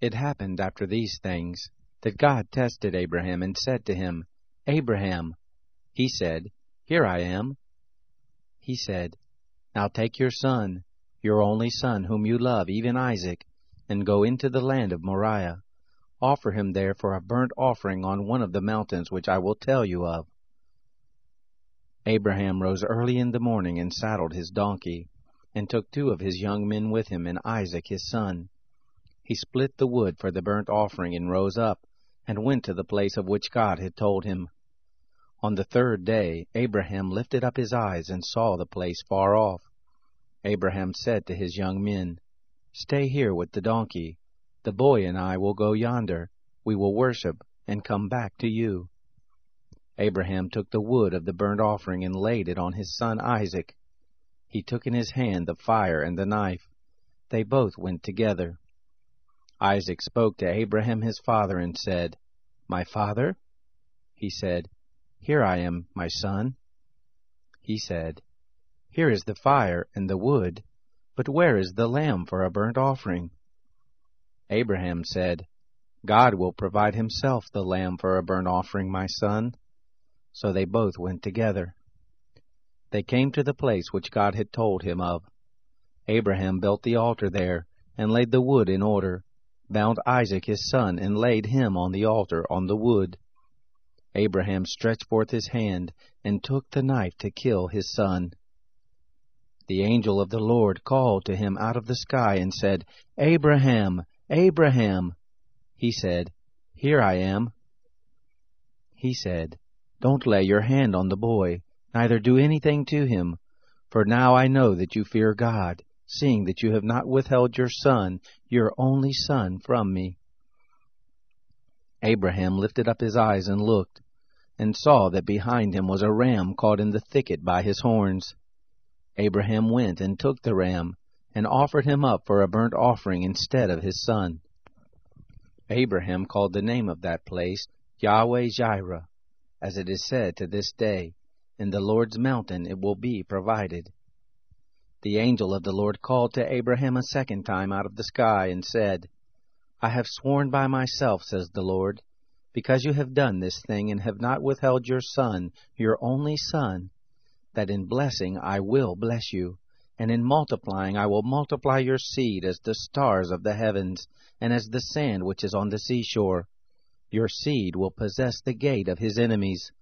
It happened after these things that God tested Abraham and said to him, Abraham. He said, Here I am. He said, Now take your son, your only son, whom you love, even Isaac, and go into the land of Moriah. Offer him there for a burnt offering on one of the mountains which I will tell you of. Abraham rose early in the morning and saddled his donkey, and took two of his young men with him and Isaac his son. He split the wood for the burnt offering and rose up, and went to the place of which God had told him. On the third day Abraham lifted up his eyes and saw the place far off. Abraham said to his young men, Stay here with the donkey. The boy and I will go yonder. We will worship, and come back to you. Abraham took the wood of the burnt offering and laid it on his son Isaac. He took in his hand the fire and the knife. They both went together. Isaac spoke to Abraham his father and said, My father? He said, Here I am, my son. He said, Here is the fire and the wood, but where is the lamb for a burnt offering? Abraham said, God will provide himself the lamb for a burnt offering, my son. So they both went together. They came to the place which God had told him of. Abraham built the altar there, and laid the wood in order bound Isaac his son, and laid him on the altar on the wood. Abraham stretched forth his hand, and took the knife to kill his son. The angel of the Lord called to him out of the sky, and said, Abraham, Abraham. He said, Here I am. He said, Don't lay your hand on the boy, neither do anything to him, for now I know that you fear God seeing that you have not withheld your son, your only son, from me. Abraham lifted up his eyes and looked, and saw that behind him was a ram caught in the thicket by his horns. Abraham went and took the ram, and offered him up for a burnt offering instead of his son. Abraham called the name of that place Yahweh Jireh, as it is said to this day, In the Lord's mountain it will be provided. The angel of the Lord called to Abraham a second time out of the sky, and said, I have sworn by myself, says the Lord, because you have done this thing, and have not withheld your son, your only son, that in blessing I will bless you, and in multiplying I will multiply your seed as the stars of the heavens, and as the sand which is on the seashore. Your seed will possess the gate of his enemies.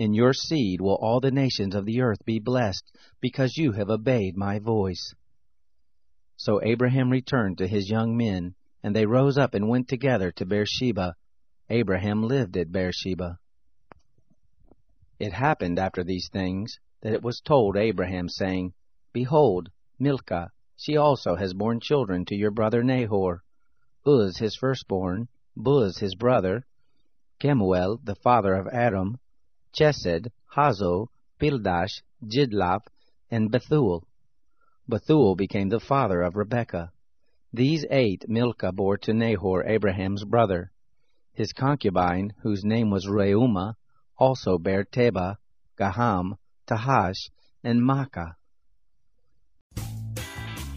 In your seed will all the nations of the earth be blessed, because you have obeyed my voice. So Abraham returned to his young men, and they rose up and went together to Beersheba. Abraham lived at Beersheba. It happened after these things that it was told Abraham, saying, Behold, Milcah, she also has borne children to your brother Nahor, Uz his firstborn, Buz his brother, Kemuel the father of Aram, Chesed, Hazo, Pildash, Jidlaph, and Bethuel. Bethuel became the father of Rebekah. These eight Milcah bore to Nahor, Abraham's brother. His concubine, whose name was Reumah, also bare Tebah, Gaham, Tahash, and Maacah.